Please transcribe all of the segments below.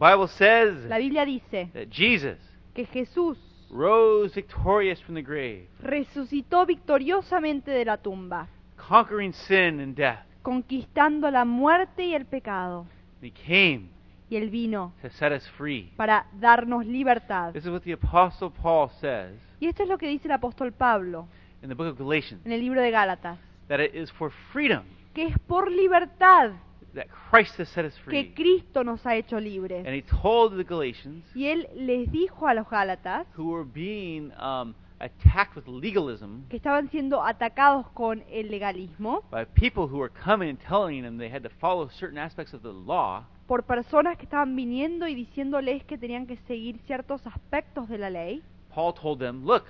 Bible says La Biblia dice that Jesus que Jesús rose victorious from the grave, resucitó victoriosamente de la tumba, conquering sin and death. conquistando la muerte y el pecado. He came Y Él vino to set us free. para darnos libertad. This is what the Apostle Paul says Y esto es lo que dice el apóstol Pablo in the book of Galatians en el libro de Gálatas, that it is for freedom que es por libertad that Christ has set us que free. Cristo nos ha hecho And libres. he told the Galatians Y Él les dijo a los Gálatas who were being um, attacked with legalism que estaban siendo atacados con el legalismo by people who were coming and telling them they had to follow certain aspects of the law. por personas que estaban viniendo y diciéndoles que tenían que seguir ciertos aspectos de la ley. Paul told them, Look,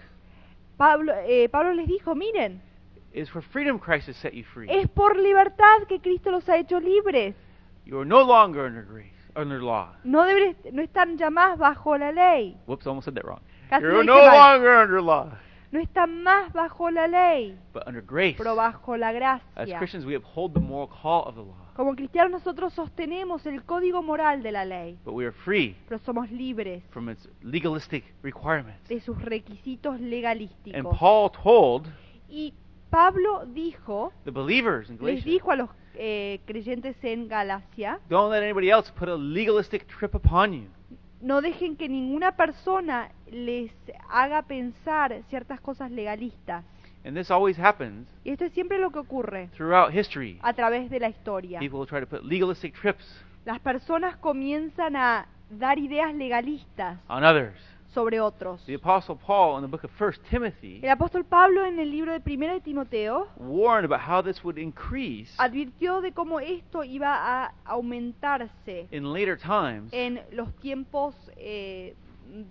Pablo, eh, Pablo les dijo, miren, it's for freedom Christ has set you free. es por libertad que Cristo los ha hecho libres. You are no longer under grace, under law. No, deben, no están ya más bajo la ley. Whoops, almost said that wrong. Casi You're no mal. longer under law, No están más bajo la ley, but under grace. pero bajo la As gracia. Christians, we uphold the moral call of the law, Como cristianos nosotros sostenemos el código moral de la ley, but we are free pero somos libres from its legalistic requirements. de sus requisitos And legalísticos. Paul told Y Pablo dijo, the believers in les Galatia, dijo a los eh, creyentes en Galacia, don't let anybody else put a legalistic trip upon you. no dejen que ninguna persona les haga pensar ciertas cosas legalistas. And this always happens Y esto es siempre lo que ocurre throughout history. a través de la historia. People try to put legalistic trips Las personas comienzan a dar ideas legalistas on others. Sobre otros. The Apostle Paul in the book of 1 Timothy El apóstol Pablo en el libro de Primera de Timoteo warned about how this would increase advirtió de cómo esto iba a aumentarse in later times en los tiempos eh,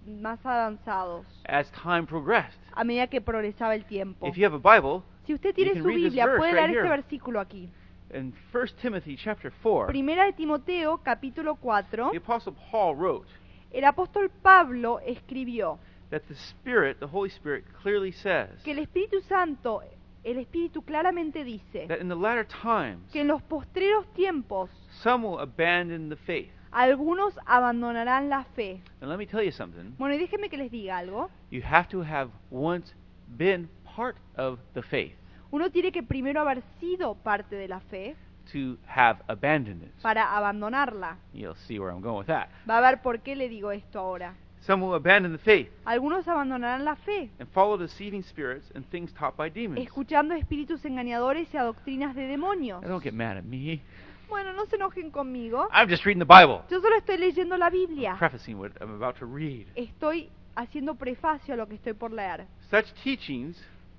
más avanzados as time progressed. a medida que progresaba el tiempo. If you have a Bible, Si usted tiene can su read this Biblia, puede right leer este here. versículo aquí. in 1 Timothy chapter 4, Primera de Timoteo, capítulo 4, the Apostle Paul wrote el apóstol Pablo escribió that the Spirit, the Holy Spirit, clearly says que el Espíritu Santo, el Espíritu claramente dice that in the latter times que en los postreros tiempos some will abandon the faith. algunos abandonarán la fe. And let me tell you something. Bueno, y déjenme que les diga algo. You have to have once been part of the faith Uno tiene que primero haber sido parte de la fe to have abandoned it. para abandonarla. You'll see where I'm going with that. Va a ver por qué le digo esto ahora. Some will abandon the faith Algunos abandonarán la fe, and follow deceiving spirits and things taught by demons. escuchando espíritus engañadores y a doctrinas de demonios. Now, don't get mad at me. Bueno, no se enojen conmigo. I'm just reading the Bible. Yo solo estoy leyendo la Biblia. Prefacing what I'm about to read. Estoy haciendo prefacio a lo que estoy por leer. Such teachings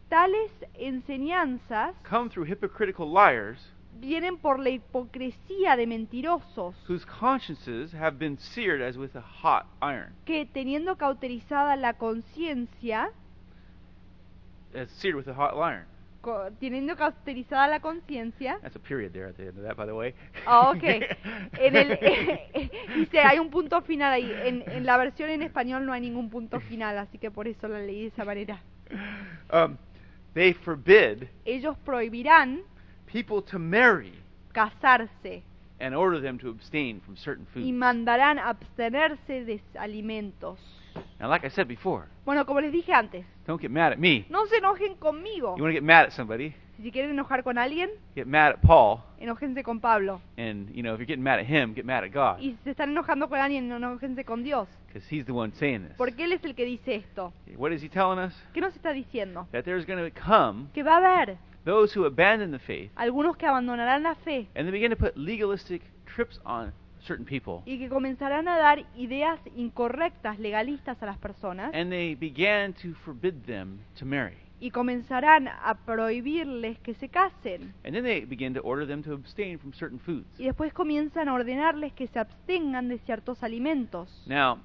Tales enseñanzas come through hypocritical liars vienen por la hipocresía de mentirosos whose consciences have been seared as with a hot iron. que teniendo cauterizada la conciencia, As seared with a hot iron. co- teniendo cauterizada la conciencia, That's a period there at the end of that, by the way. Ah, ok. En el, dice, hay un punto final ahí. En, en la versión en español no hay ningún punto final, así que por eso la leí de esa manera. um, they forbid Ellos prohibirán people to marry casarse and order them to abstain from certain y foods. mandarán abstenerse de alimentos. Now, like I said before, Bueno, como les dije antes, don't get mad at me. no se enojen conmigo. You want to get mad at somebody, Si quieren enojar con alguien, get mad at Paul, enójense con Pablo. and you know if you're getting mad at him, get mad at God, Y si se están enojando con alguien, enójense con Dios. because He's the one saying this. Porque Él es el que dice esto. What is He telling us? ¿Qué nos está diciendo? That there's going to come Que va a haber those who abandon the faith algunos que abandonarán la fe and they begin to put legalistic trips on certain people, y que comenzarán a dar ideas incorrectas, legalistas a las personas and they began to forbid them to marry. y comenzarán a prohibirles que se casen And then they begin to order them to abstain from certain foods. y después comienzan a ordenarles que se abstengan de ciertos alimentos. Now,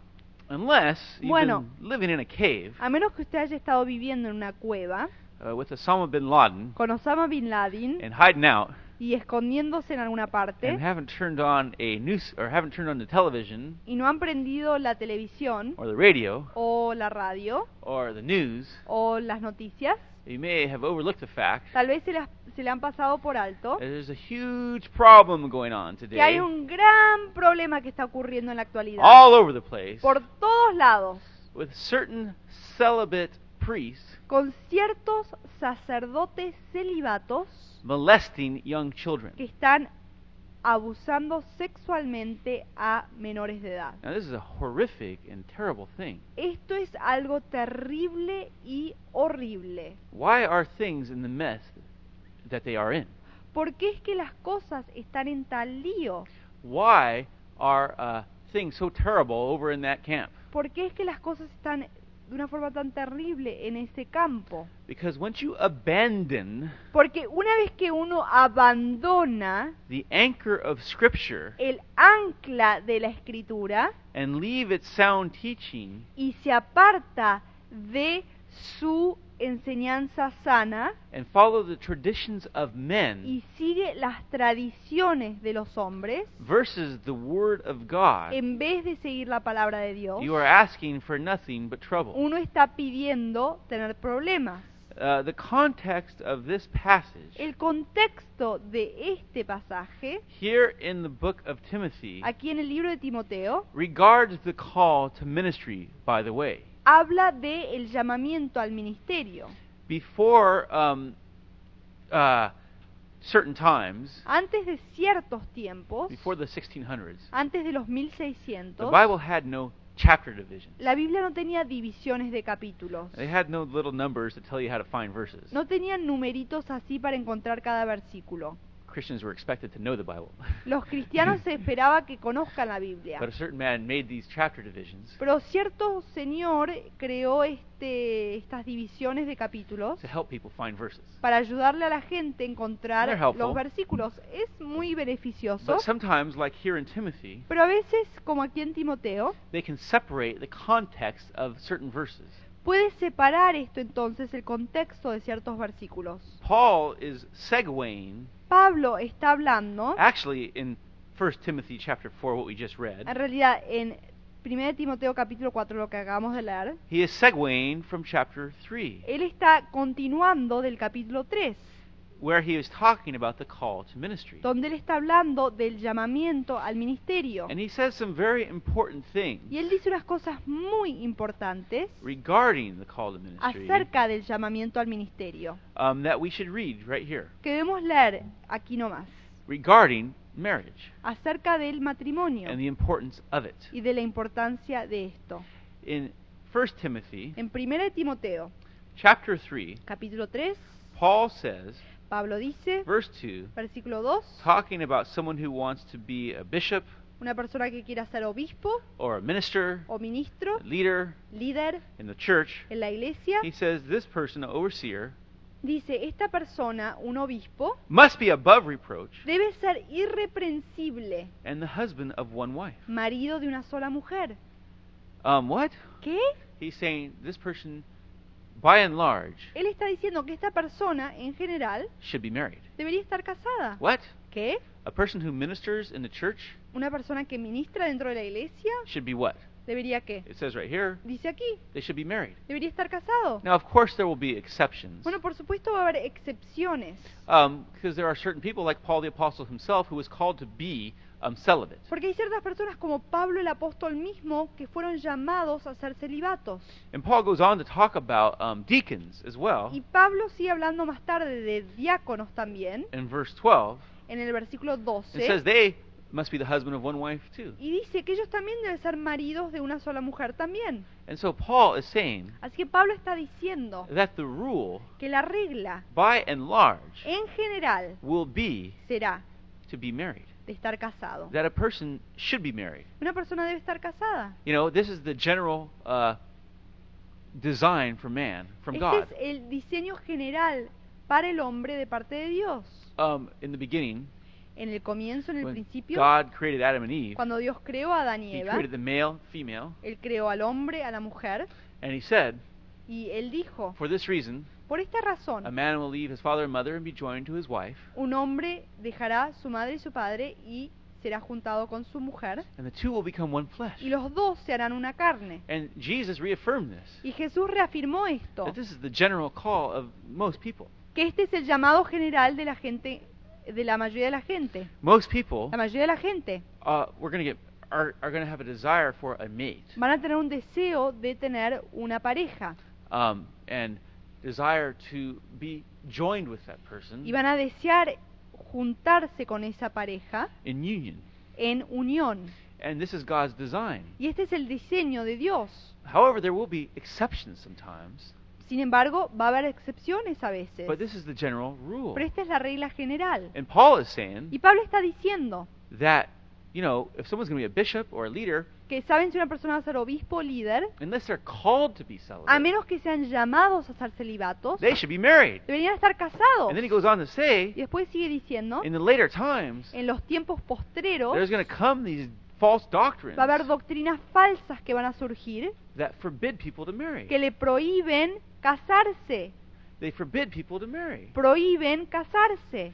unless you've Bueno. been living in a cave A menos que usted haya estado viviendo en una cueva uh, with Osama bin Laden con Osama Bin Laden and hiding out y escondiéndose en alguna parte and haven't turned on a news or haven't turned on the television y no han prendido la televisión or the radio o la radio or the news, o las noticias, you may have overlooked the fact tal vez se, las- se le han pasado por alto there's a huge problem going on que hay today un gran problema que está ocurriendo en la actualidad all over the place por todos lados. with certain celibate priests con ciertos sacerdotes celibatos molesting young children. que están abusando sexualmente a menores de edad. Now, this is a horrific and terrible thing. Esto es algo terrible y horrible. Why are things in the mess that they are in? ¿Por qué es que las cosas están en tal lío? Why are uh, things so terrible over in that camp? ¿Por qué es que las cosas están de una forma tan terrible en ese campo? Because once you abandon Porque una vez que uno abandona the anchor of Scripture el ancla de la escritura and leave its sound teaching, y se aparta de su enseñanza sana and follow the traditions of men y sigue las tradiciones de los hombres versus the Word of God, en vez de seguir la palabra de Dios, you are asking for nothing but trouble. uno está pidiendo tener problemas. Uh, the context of this passage El contexto de este pasaje, here in the book of Timothy aquí en el libro de Timoteo, regards the call to ministry, by the way. Habla de el llamamiento al ministerio. Before um, uh, certain times, Antes de ciertos tiempos, before the 1600s, antes de los the 1600, Bible had no chapter divisions. la Biblia no tenía divisiones de capítulos. They had no little numbers to tell you how to find verses. No tenían numeritos así para encontrar cada versículo. Christians were expected to know the Bible. Los cristianos se esperaba que conozcan la Biblia. but a certain man made these chapter divisions Pero cierto señor creó este, estas divisiones de capítulos to help people find verses. para ayudarle a la gente a encontrar They're helpful. los versículos. Es muy beneficioso, But sometimes, like here in Timothy, pero a veces, como aquí en Timoteo, they can separate the context of certain verses. puede separar esto entonces el contexto de ciertos versículos. Paul is segueing, Pablo está hablando, actually, in 1 Timothy chapter 4, what we just read, en realidad en 1 Timoteo capítulo 4, lo que acabamos de leer, he is segueing from chapter 3, él está continuando del capítulo 3, where he is talking about the call to ministry. donde él está hablando del llamamiento al ministerio. And he says some very important things Y él dice unas cosas muy importantes regarding the call to ministry acerca del llamamiento al ministerio, um, that we should read right here que debemos leer aquí nomás, regarding marriage acerca del matrimonio and the importance of it. y de la importancia de esto. In 1 Timothy En 1 Timoteo, chapter 3, capítulo 3, Paul says, Pablo dice, verse 2, versículo 2, talking about someone who wants to be a bishop una persona que quiera ser obispo or a minister, o ministro, a leader líder in the church, en la iglesia, he says this person, an overseer, dice, esta persona, un obispo, must be above reproach debe ser irreprensible, and the husband of one wife. marido de una sola mujer. Um, what? ¿Qué? He's saying this person, by and large, Él está diciendo que esta persona, en general, should be married. debería estar casada. What? ¿Qué? A person who ministers in the church Una persona que ministra dentro de la iglesia, should be what? debería qué? It says right here, Dice aquí, they should be married. debería estar casado. Now, of course, there will be exceptions. Bueno, por supuesto va a haber excepciones, Um, because there are certain people, like Paul the Apostle himself, who was called to be um, celibate. porque hay ciertas personas como Pablo el apóstol mismo que fueron llamados a ser celibatos. And Paul goes on to talk about um, deacons as well Y Pablo sigue hablando más tarde de diáconos también, in verse 12. en el versículo It says 12, they must be the husband of one wife too. y dice que ellos también deben ser maridos de una sola mujer también. And so Paul is saying Así que Pablo está diciendo that the rule, que la regla, by and large, en general, will be será to be married. De estar casado. That a person should be married. Una persona debe estar casada. You know, this is the general uh, design for man from Este God. es el diseño general para el hombre de parte de Dios. Um, in the beginning, En el comienzo, en el when principio, God created Adam and Eve, cuando Dios creó a Adán y He Eva, created the male, female, Él creó al hombre, a la mujer, and He said, y Él dijo, for this reason, Por esta a razón, man will leave his father and mother and be joined to his wife, un hombre dejará su madre y su padre y será juntado con su mujer, and the two will become one flesh. y los dos se harán una carne. And Jesus reaffirmed this. Y Jesús reafirmó esto, That this is the general call of most people. que este es el llamado general de la gente, de la mayoría de la gente. Most people La mayoría de la gente uh, we're going to get are, are going to have a desire for a mate van a tener un deseo de tener una pareja um, and desire to be joined with that person y van a desear juntarse con esa pareja in union. en unión. And this is God's design. Y este es el diseño de Dios. However, there will be exceptions sometimes, Sin embargo, va a haber excepciones a veces. but this is the general rule. Pero esta es la regla general. And Paul is saying Y Pablo está diciendo that, you know, if someone's going to be a bishop or a leader, que saben si una persona va a ser obispo o líder, unless they're called to be a celibate, menos que sean llamados a ser celibatos, they should be married. deberían estar casados. And then he goes on to Y say, después sigue diciendo, in the later times, en los tiempos postreros there's going to come these false doctrines va a haber doctrinas falsas que van a surgir that forbid people to marry. que le prohíben casarse, They forbid people to marry. prohíben casarse.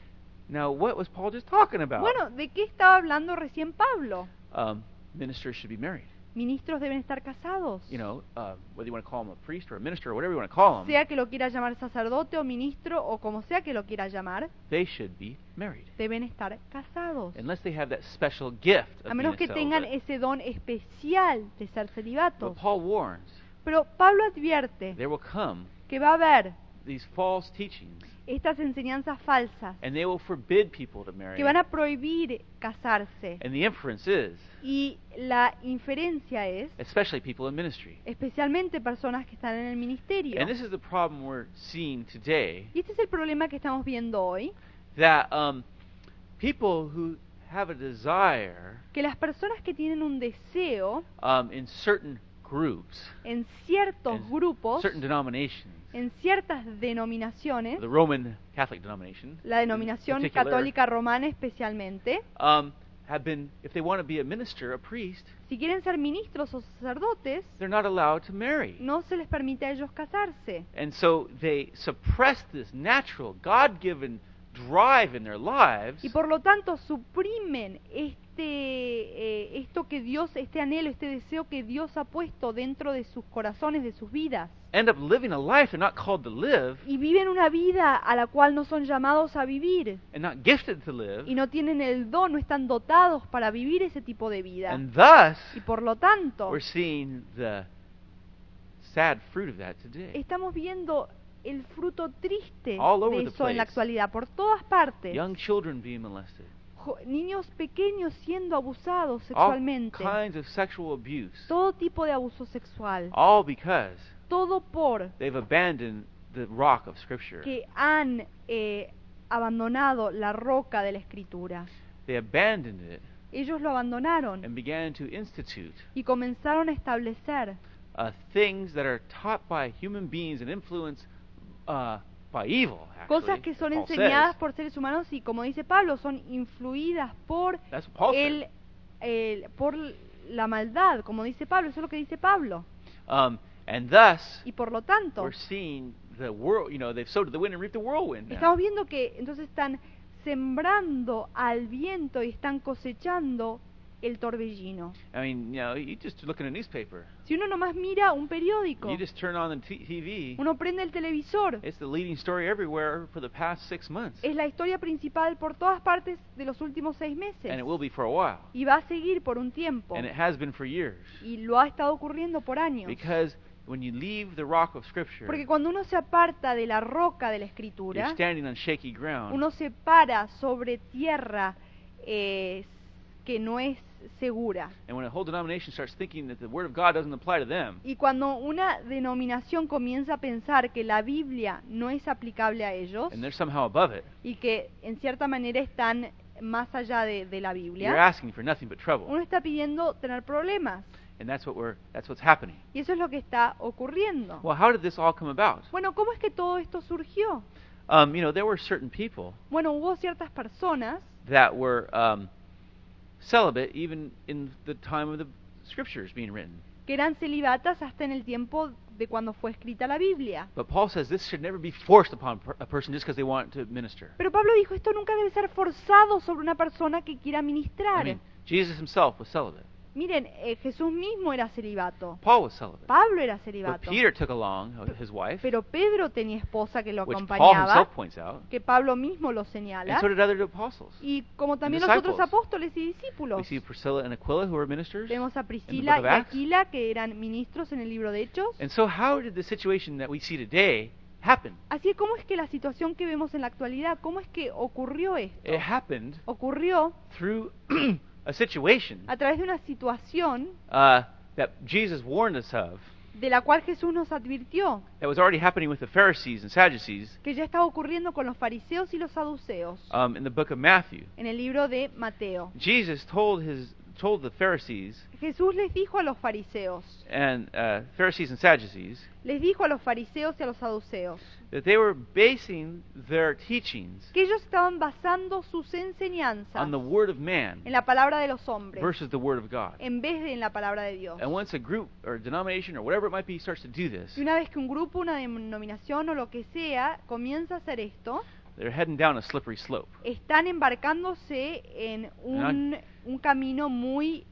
Now, what was Paul just talking about? Bueno, ¿de qué estaba hablando recién Pablo? Um, ministers should be married. Ministros deben estar casados. You know, uh, whether you want to call them a priest or a minister or whatever you want to call them, Sea que lo quiera llamar sacerdote o ministro o como sea que lo quiera llamar, they should be married. deben estar casados. Unless they have that special gift of A menos que tengan celibate. ese don especial de ser But celibatos. Paul warns Pero Pablo advierte there will come que va a haber these false teachings estas enseñanzas falsas and they will forbid people to marry. que van a prohibir casarse. And the inference is, Y la inferencia es, especially people in ministry. especialmente personas que están en el ministerio. And this is the problem we're seeing today Y este es el problema que estamos viendo hoy, that um, people who have a desire que las personas que tienen un deseo um, in certain groups, en ciertos in grupos, certain denominations, en ciertas denominaciones, the Roman Catholic denomination, la denominación católica romana especialmente, um, have been, if they want to be a minister, a priest, si quieren ser ministros o sacerdotes, they're not allowed to marry. no se les permite a ellos casarse. And so they suppress this natural, God given drive in their lives Y por lo tanto suprimen este, eh, esto que Dios, este anhelo, este deseo que Dios ha puesto dentro de sus corazones, de sus vidas. end up living a life they're not called to live Y viven una vida a la cual no son llamados a vivir. and not gifted to live. Y no tienen el don, no están dotados para vivir ese tipo de vida. And thus, Y por lo tanto, we're seeing the sad fruit of that today. estamos viendo el fruto triste All over de the eso en la actualidad, por todas partes. Young children being molested. Niños pequeños siendo abusados All sexualmente. kinds of sexual abuse. Todo tipo de abuso sexual. All because Todo por they've abandoned the rock of Scripture. que han eh, abandonado la roca de la escritura. They abandoned it Ellos lo abandonaron and began to institute y comenzaron a establecer uh, things that are taught by human beings and influenced uh, evil. Actually, cosas que son enseñadas says. por seres humanos y como dice Pablo son influidas por el, por la maldad, como dice Pablo, eso es lo que dice Pablo. Um, and thus, Y por lo tanto, we're seeing the world. You know, they've sowed to the wind and reaped the whirlwind. now. estamos viendo que entonces están sembrando al viento y están cosechando el torbellino. I mean, you know, you just look in a newspaper. Si uno nomás mira un periódico, You just turn on the t- TV. uno prende el televisor, It's the leading story everywhere for the past six months, es la historia principal por todas partes de los últimos seis meses. and it will be for a while, Y va a seguir por un tiempo. and it has been for years. Y lo ha estado ocurriendo por años. Because when you leave the rock of Scripture, Porque cuando uno se aparta de la roca de la you're escritura, standing on shaky ground. uno se para sobre tierra eh, que no es segura. And when a whole denomination starts thinking that the Word of God doesn't apply to them, Y cuando una denominación comienza a pensar que la Biblia no es aplicable a ellos and they're somehow above it, y que en cierta manera están más allá de, de la you're Biblia, asking for nothing but trouble. uno está pidiendo tener problemas. And that's what we're that's what's happening. Y eso es lo que está ocurriendo. Well, how did this all come about? Bueno, ¿cómo es que todo esto surgió? Um, you know, there were certain people Bueno, hubo ciertas personas that were um, celibate even in the time of the scriptures being written. que eran celibatas hasta en el tiempo de cuando fue escrita la Biblia. But Paul says this should never be forced upon per- a person just because they want to minister. Pero Pablo dijo, esto nunca debe ser forzado sobre una persona que quiera I ministrar. mean, Jesus himself was celibate. Miren, eh, Jesús mismo era celibato. Paul was celibate. Pablo era But celibato. Peter took along his wife, Pero Pedro tenía esposa que lo which Paul acompañaba, himself points out, que Pablo mismo lo and so did other apostles. y como también los otros disciples. apóstoles y We discípulos. see Priscilla and Aquila who were ministers. Tenemos a book Priscila of y Acts. Aquila, que eran ministros en el libro de Hechos. And so how did the situation that we see today happen? Así es como es que la situación que vemos en la actualidad, ¿cómo es que ocurrió esto? It happened Ocurrió through a situation a través de una situación uh, that Jesus warned us of de la cual Jesús nos advirtió that was already happening with the Pharisees and Sadducees que ya estaba ocurriendo con los fariseos y los saduceos um, in the book of Matthew. en el libro de Mateo. Jesus told his told the Pharisees Jesús les dijo a los fariseos, and uh, Pharisees and Sadducees les dijo a los fariseos y a los saduceos, that they were basing their teachings que ellos estaban basando sus enseñanzas on the word of man en la palabra de los hombres versus the word of God. en vez de en la palabra de Dios. And once a group or denomination or whatever it might be starts to do this, Y una vez que un grupo, una denominación o lo que sea comienza a hacer esto, they're heading down a slippery slope. están embarcándose en un, un camino muy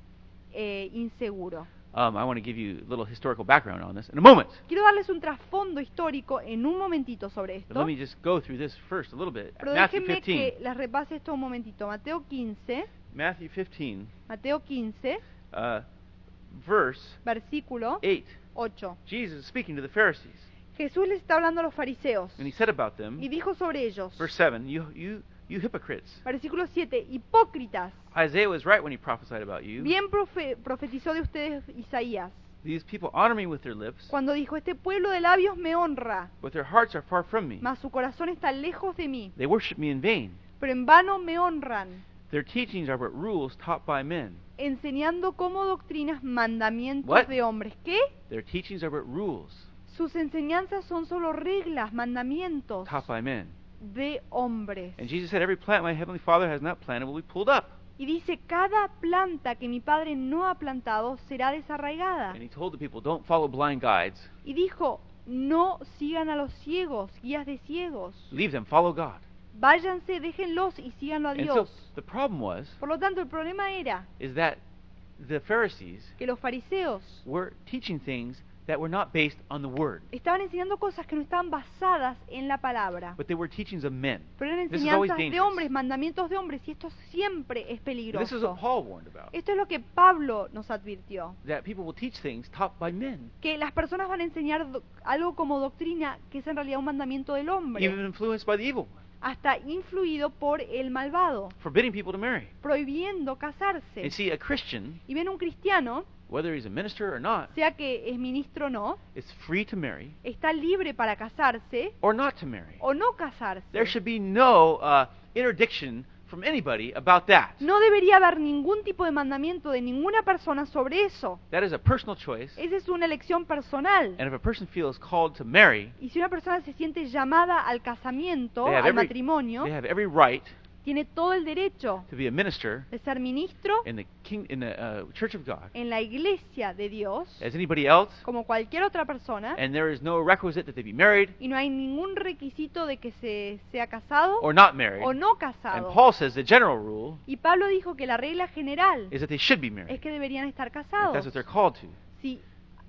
eh, inseguro. Um, I want to give you a little historical background on this in a moment. Quiero darles un trasfondo histórico en un momentito sobre But esto, let me just go through this first a little bit. pero Matthew déjenme 15. que les repase esto un momentito. Mateo 15, Matthew 15, Mateo 15, uh, verse versículo 8. 8. Jesus is speaking to the Pharisees, Jesús les está hablando a los fariseos and he said about them, y dijo sobre ellos, verse 7, you, you, you hypocrites. versículo 7, hipócritas, Isaiah was right when he prophesied about you. bien profe- profetizó de ustedes Isaías, These people honor me with their lips, cuando dijo, este pueblo de labios me honra, but their hearts are far from me. mas su corazón está lejos de mí, They worship me in vain. pero en vano me honran, Their teachings are but rules taught by men. enseñando como doctrinas mandamientos What? de hombres. ¿Qué? Their teachings are but rules Sus enseñanzas son solo reglas, mandamientos taught by men. De hombres. And Jesus said, Every plant my heavenly Father has not planted will be pulled up. Y dice, cada planta que mi padre no ha plantado será desarraigada. And he told the people, Don't follow blind guides. Y dijo, no sigan a los ciegos, guías de ciegos. Leave them, follow God. Váyanse, déjenlos y síganlo a And so Dios. the problem was Por lo tanto, el problema era is that the Pharisees que los fariseos were teaching things that were not based on the word, estaban enseñando cosas que no estaban basadas en la palabra. but they were teachings of men. Pero eran This enseñanzas de hombres, mandamientos de hombres, y esto siempre es This is peligroso. what Paul warned about. Esto es lo que Pablo nos advirtió. That people will teach things taught by men, que las personas van a enseñar algo como doctrina que es en realidad un mandamiento del hombre, even influenced by the evil, hasta influido por el malvado, forbidding people to marry. prohibiendo casarse. And see, a Christian, Y ven un cristiano, whether he's a minister or not, sea que es ministro o no, is free to marry está libre para casarse or not to marry. o no casarse. There should be no uh, interdiction from anybody about that. No debería haber ningún tipo de mandamiento de ninguna persona sobre eso. That is a personal choice. Esa es una elección personal. And if a person feels called to marry, Y si una persona se siente llamada al casamiento, they have, al every, matrimonio, they have every right tiene todo el derecho to be a minister de ser ministro in the king in the uh, church of God en la iglesia de Dios as anybody else, como cualquier otra persona and there is no requisite that they be married y no hay ningún requisito de que se sea casado or not married. o no And casado. Paul says the general rule Y Pablo dijo que la regla general is that they should be es married. que deberían estar If casados that's what they're called to. si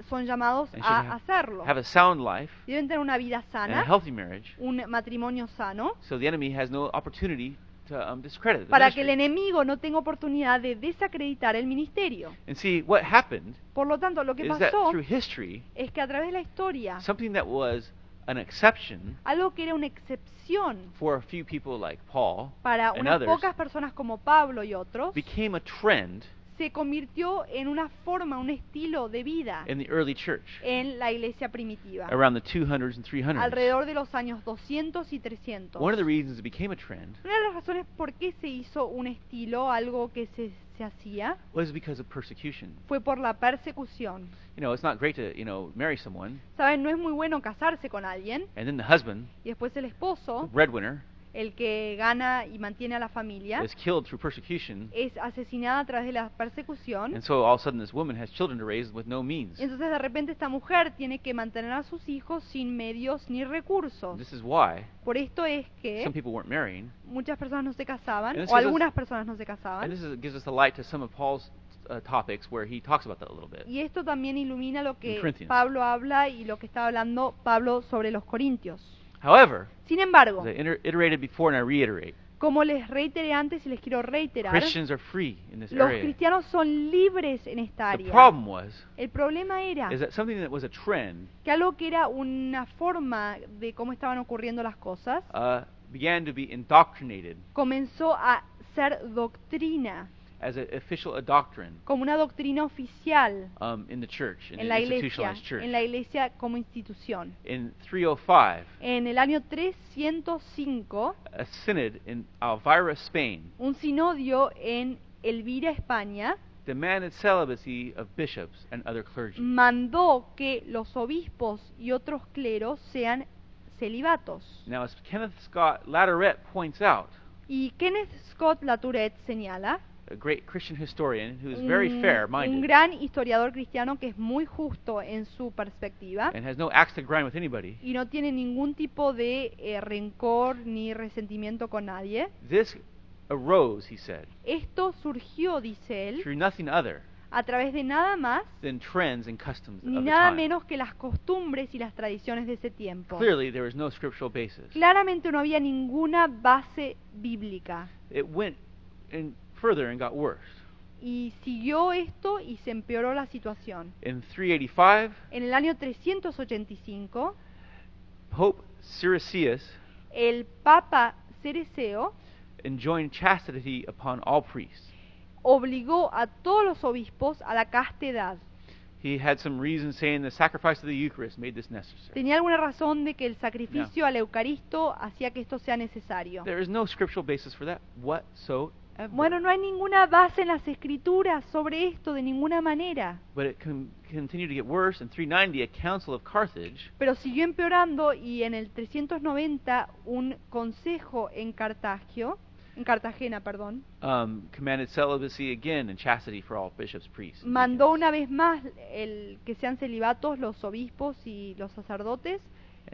son llamados And a have, hacerlo. have a sound life Deben tener una vida and a sana, healthy marriage, un matrimonio sano, so the enemy has no opportunity to um, discredit the para que el ministry. enemigo no tenga oportunidad de desacreditar el ministerio. And see, what happened Por lo tanto, lo que is that pasó through history, es que a través de la historia, something that was an exception algo que era una excepción for a few people like Paul para and unas others pocas personas como Pablo y otros, became a trend se convirtió en una forma, un estilo de vida in the early church en la iglesia primitiva, around the 200s and 300s. alrededor de los años 200 y 300. One of the reasons it became a trend Una de las razones por qué se hizo un estilo, algo que se, se hacía, was because of persecution. fue por la persecución. You know, it's not great to, you know, marry someone Saben, no es muy bueno casarse con alguien and then the husband, y después el esposo, breadwinner, el que gana y mantiene a la familia, is killed through persecution, es asesinada a través de la persecución. and so all of a sudden this woman has children to raise with no means. Entonces de repente esta mujer tiene que mantener a sus hijos sin medios ni recursos. This is why Por esto es some que people weren't marrying, muchas personas no se casaban, o us- algunas personas no se and casaban. this is, gives us a light to some of Paul's uh, topics where he talks about that a little bit. Y esto también ilumina lo que. Pablo habla y lo que estaba hablando Pablo sobre los corintios. However, Sin embargo, as I iter- iterated before and I reiterate, como les reiteré antes y les quiero reiterar, Christians are free in this los area. cristianos son libres en esta The área. problem was El problema era is that something that was a trend que algo que era una forma de cómo estaban ocurriendo las cosas uh, began to be indoctrinated comenzó a ser doctrina, as an official a doctrine como una doctrina oficial um, in the church, in en an la iglesia, institutionalized church. en la iglesia como institución. In 305, En el año 305, a synod in Elvira, Spain, un sinodio en Elvira, España, demanded celibacy of bishops and other clergy. mandó que los obispos y otros cleros sean celibatos. Now, as Kenneth Scott Latourette points out, Y Kenneth Scott Latourette señala, a great Christian historian who is very un, fair un minded gran historiador cristiano que es muy justo en su perspectiva and has no axe to grind with anybody, y no tiene ningún tipo de eh, rencor ni resentimiento con nadie. this arose, he said, Esto surgió, dice él, through nothing other a través de nada más than trends and customs ni of the nada time. menos que las costumbres y las tradiciones de ese tiempo. Clearly, there was no scriptural basis. Claramente no había ninguna base bíblica It went in further and got worse. y siguió esto y se empeoró la situación. In 385, En el año 385, Pope Siricius el Papa Cereceo enjoined chastity upon all priests. obligó a todos los obispos a la castidad. He had some reason saying the sacrifice of the Eucharist made this necessary. Tenía alguna razón de que el sacrificio al Eucaristo hacía que esto sea necesario. There is no scriptural basis for that whatsoever. Bueno, no hay ninguna base en las escrituras sobre esto de ninguna manera. But it con- continued to get worse. In 390, a council of Carthage Pero siguió empeorando y en el 390 un consejo en Cartagio, en Cartagena, perdón, um, commanded celibacy again and chastity for all bishops, priests. and mandó una vez más el que sean celibatos los obispos y los sacerdotes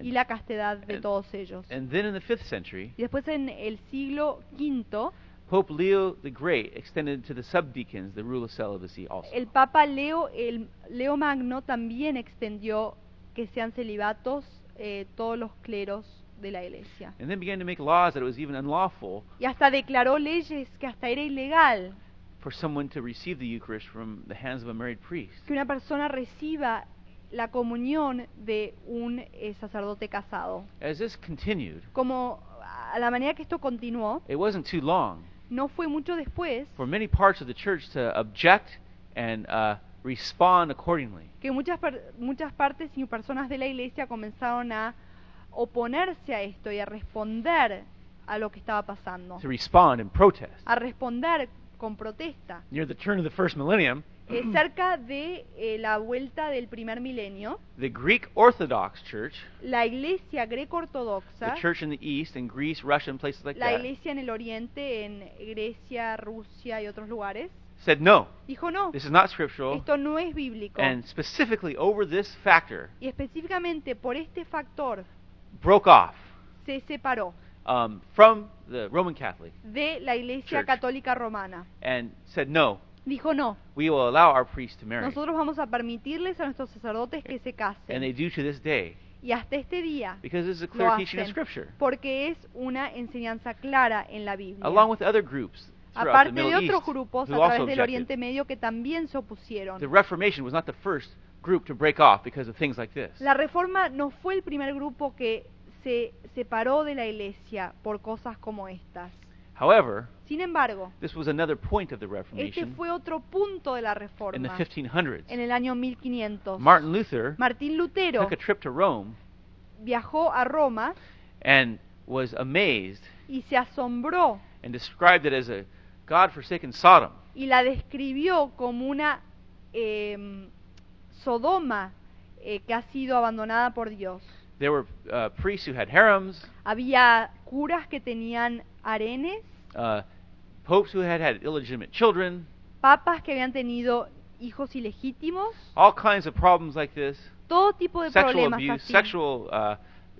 y la castidad de and- todos ellos. And then in the 5th century, Y después en el siglo V, Pope Leo the Great extended to the subdeacons the rule of celibacy also. el Papa Leo, el Leo Magno también extendió que sean celibatos eh, todos los cleros de la iglesia. and then began to make laws that it was even unlawful Y hasta declaró leyes que hasta era ilegal for someone to receive the Eucharist from the hands of a married priest. que una persona reciba la comunión de un eh, sacerdote casado. As this continued, Como a la manera que esto continuó, it wasn't too long no fue mucho después for many parts of the church to object and uh, respond accordingly. que muchas, per- muchas partes y personas de la iglesia comenzaron a oponerse a esto y a responder a lo que estaba pasando, To respond and protest. a responder con protesta. Near the turn of the first millennium, Eh, cerca de eh, la vuelta del primer milenio, the Greek Orthodox Church, la iglesia the greco-ortodoxa, church in the East, in Greece, Russia, and places like la that, iglesia en el oriente, en Grecia, Rusia y otros lugares, said no, dijo no, this is not scriptural. esto no es bíblico. And specifically over this factor, Y específicamente por este factor broke off se separó um, from the Roman Catholic de la iglesia Church. católica romana. and said no, Dijo no, we will allow our priests to marry. nosotros vamos a permitirles a nuestros sacerdotes que se And they casen. do to this day Y hasta este día because this is a lo clear teaching of hacen Scripture, porque es una enseñanza clara en la Biblia. along with other groups throughout the Aparte de Middle otros East grupos a who also través del objected. Oriente Medio que también se opusieron. The Reformation was not the first group to break off because of things like this. La reforma no fue el primer grupo que se separó de la iglesia por cosas como estas. However, Sin embargo, this was another point of the este Reformation fue otro punto de la in the reforma 1500s. en el año 1500. Martin Luther Martín Lutero took a trip to Rome viajó a Roma and was amazed y se asombró and described it as a God-forsaken Sodom. y la describió como una em, Sodoma eh, que ha sido abandonada por Dios. there were uh, priests who had harems, había curas que tenían harenes, uh, popes who had had illegitimate children, papas que habían tenido hijos ilegítimos, all kinds of problems like this, todo tipo de sexual problemas abuse, así. sexual uh,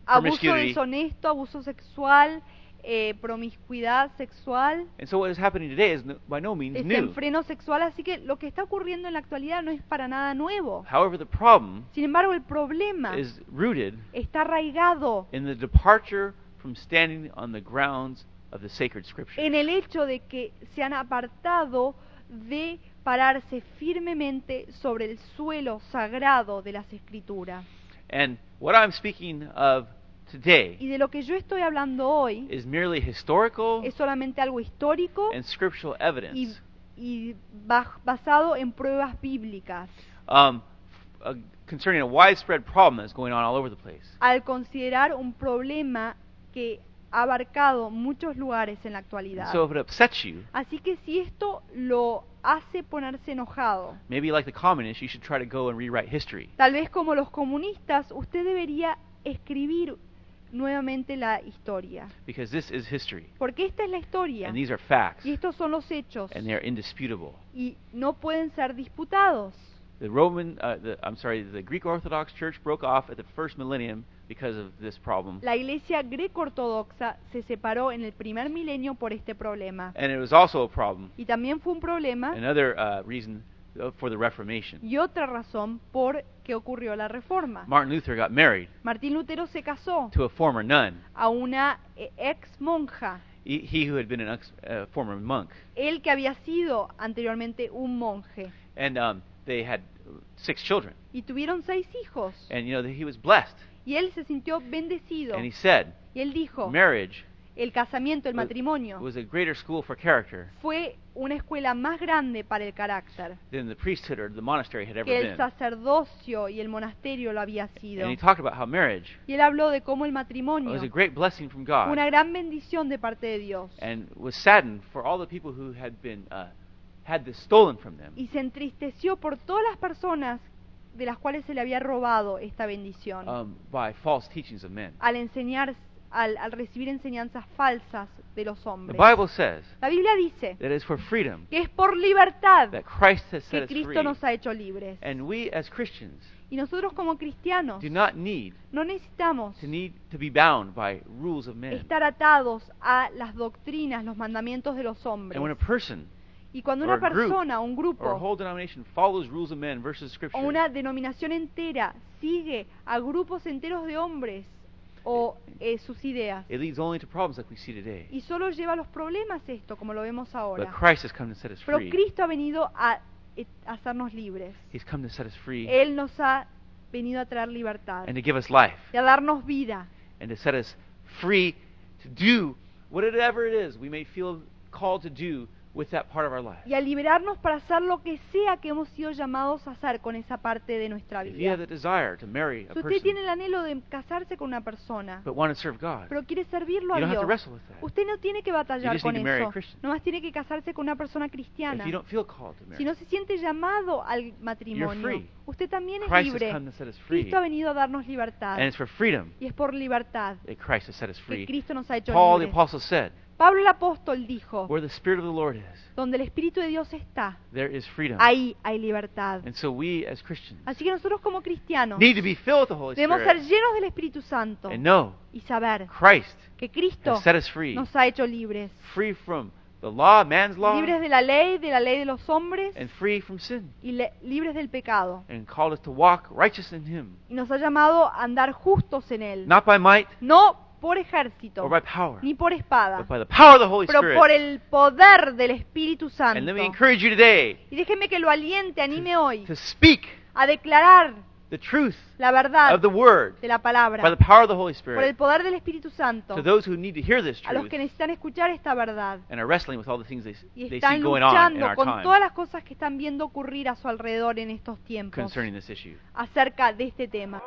Abuso promiscuity. deshonesto, abuso sexual, eh, promiscuidad sexual, And so what is happening today is no, by no means new. desenfreno sexual, así que lo que está ocurriendo en la actualidad no es para nada nuevo. However, the problem Sin embargo, el problema is rooted está arraigado in the departure from standing on the grounds of the sacred scripture. en el hecho de que se han apartado de pararse firmemente sobre el suelo sagrado de las escrituras. And what I'm speaking of Y today de lo que yo estoy hablando hoy is merely historical es solamente algo histórico and scriptural y, evidence y ba- basado en pruebas bíblicas, um, uh, concerning a widespread problem that's going on all over the place. al considerar un problema que abarcado muchos lugares en la actualidad. so if it upsets you, Así que si esto lo hace ponerse enojado, maybe like the communists, you should try to go and rewrite history. tal vez como los comunistas, usted debería escribir nuevamente la historia. Because this is history. Porque esta es la historia. And these are facts. Y estos son los hechos. And they're indisputable. Y no pueden ser disputados. The Roman, uh, the, I'm sorry, the Greek Orthodox Church broke off at the first millennium because of this problem. La iglesia greco-ortodoxa se separó en el primer milenio por este problema. And it was also a problem, Y también fue un problema another uh, reason uh, for the Reformation. y otra razón por qué ocurrió la reforma. Martin Luther got married Martín Lutero se casó to a former nun, a una eh, ex monja, he, he who had been an ex, uh, former monk. él que había sido anteriormente un monje. And um, they had six children. Y tuvieron seis hijos. And, you know, he was blessed. Y él se sintió bendecido. And he said, Y él dijo, marriage el casamiento, el was- matrimonio, was a greater school for character fue una escuela más grande para el carácter than the priesthood or the monastery had ever que el been. sacerdocio y el monasterio lo había sido. And he talked about how marriage Y él habló de cómo el was matrimonio a great blessing from God. una gran bendición de parte de Dios. and was saddened for all the people who had been uh, had this stolen from them. Y se entristeció por todas las personas de las cuales se le había robado esta bendición. um, by false teachings of men. al enseñar, al, al recibir enseñanzas falsas de los The hombres. Bible says La Biblia dice that for freedom que es por libertad that Christ has set que. Cristo nos ha hecho libres. And we as Christians Y nosotros como cristianos do not need no necesitamos to need to be bound by rules of men. estar atados a las doctrinas, los mandamientos de los hombres. And when a person Y cuando or una persona, un grupo whole denomination follows rules of men versus o scripture, una denominación entera sigue a grupos enteros de hombres o eh, sus ideas it leads only to problems like we see today. y solo lleva a los problemas esto, como lo vemos ahora. Christ has come to set us Pero. Cristo ha venido a, eh, a hacernos libres. He's come to set us free Él nos ha venido a traer libertad and to give us life y a darnos vida and to set us free to do whatever it is we may feel called to do with that part of our life. y a liberarnos para hacer lo que sea que hemos sido llamados a hacer con esa parte de nuestra If you have vida. the desire to marry a Si usted person tiene el anhelo de casarse con una persona, but want to serve God, pero quiere servirlo you a don't have to Dios, wrestle with that. usted no tiene que batallar just con need to marry a eso. Christian. Nomás tiene que casarse con una persona cristiana. If you don't feel called to marry, Si no se siente llamado al matrimonio, free. usted también es Christ has libre. come to set us free. Cristo ha venido a darnos libertad. And it's for freedom Y es por libertad that Christ has set us que free. Cristo nos ha hecho Paul the libres. apostle said, Pablo el apóstol dijo, "Where the spirit of the Lord is, donde el Espíritu de Dios está, there is freedom." ahí hay libertad. And so we as Christians Así que nosotros como cristianos need to be filled with the Holy debemos ser Spirit llenos del Espíritu Santo and know y saber Christ que Cristo has set us free, nos ha hecho libres. free from the law, man's law, Libres de la ley, de la ley de los hombres and free from sin, y le- libres del pecado. and called us to walk righteous in Him, Y nos ha llamado a andar justos en Él. not by might No por ejército, or by power, ni por espada, by pero por Spirit. el poder del Espíritu Santo. And let me encourage you today Y déjeme que lo aliente, anime hoy to speak a declarar the truth la verdad of the Word de la by palabra the power of the Holy por el Spirit poder del Espíritu Santo to those who need to hear this a los truth que necesitan escuchar esta verdad and are wrestling with all the things they, y they see están going on in luchando our con time todas las cosas que están viendo ocurrir a su alrededor en estos tiempos concerning this issue. acerca de este tema.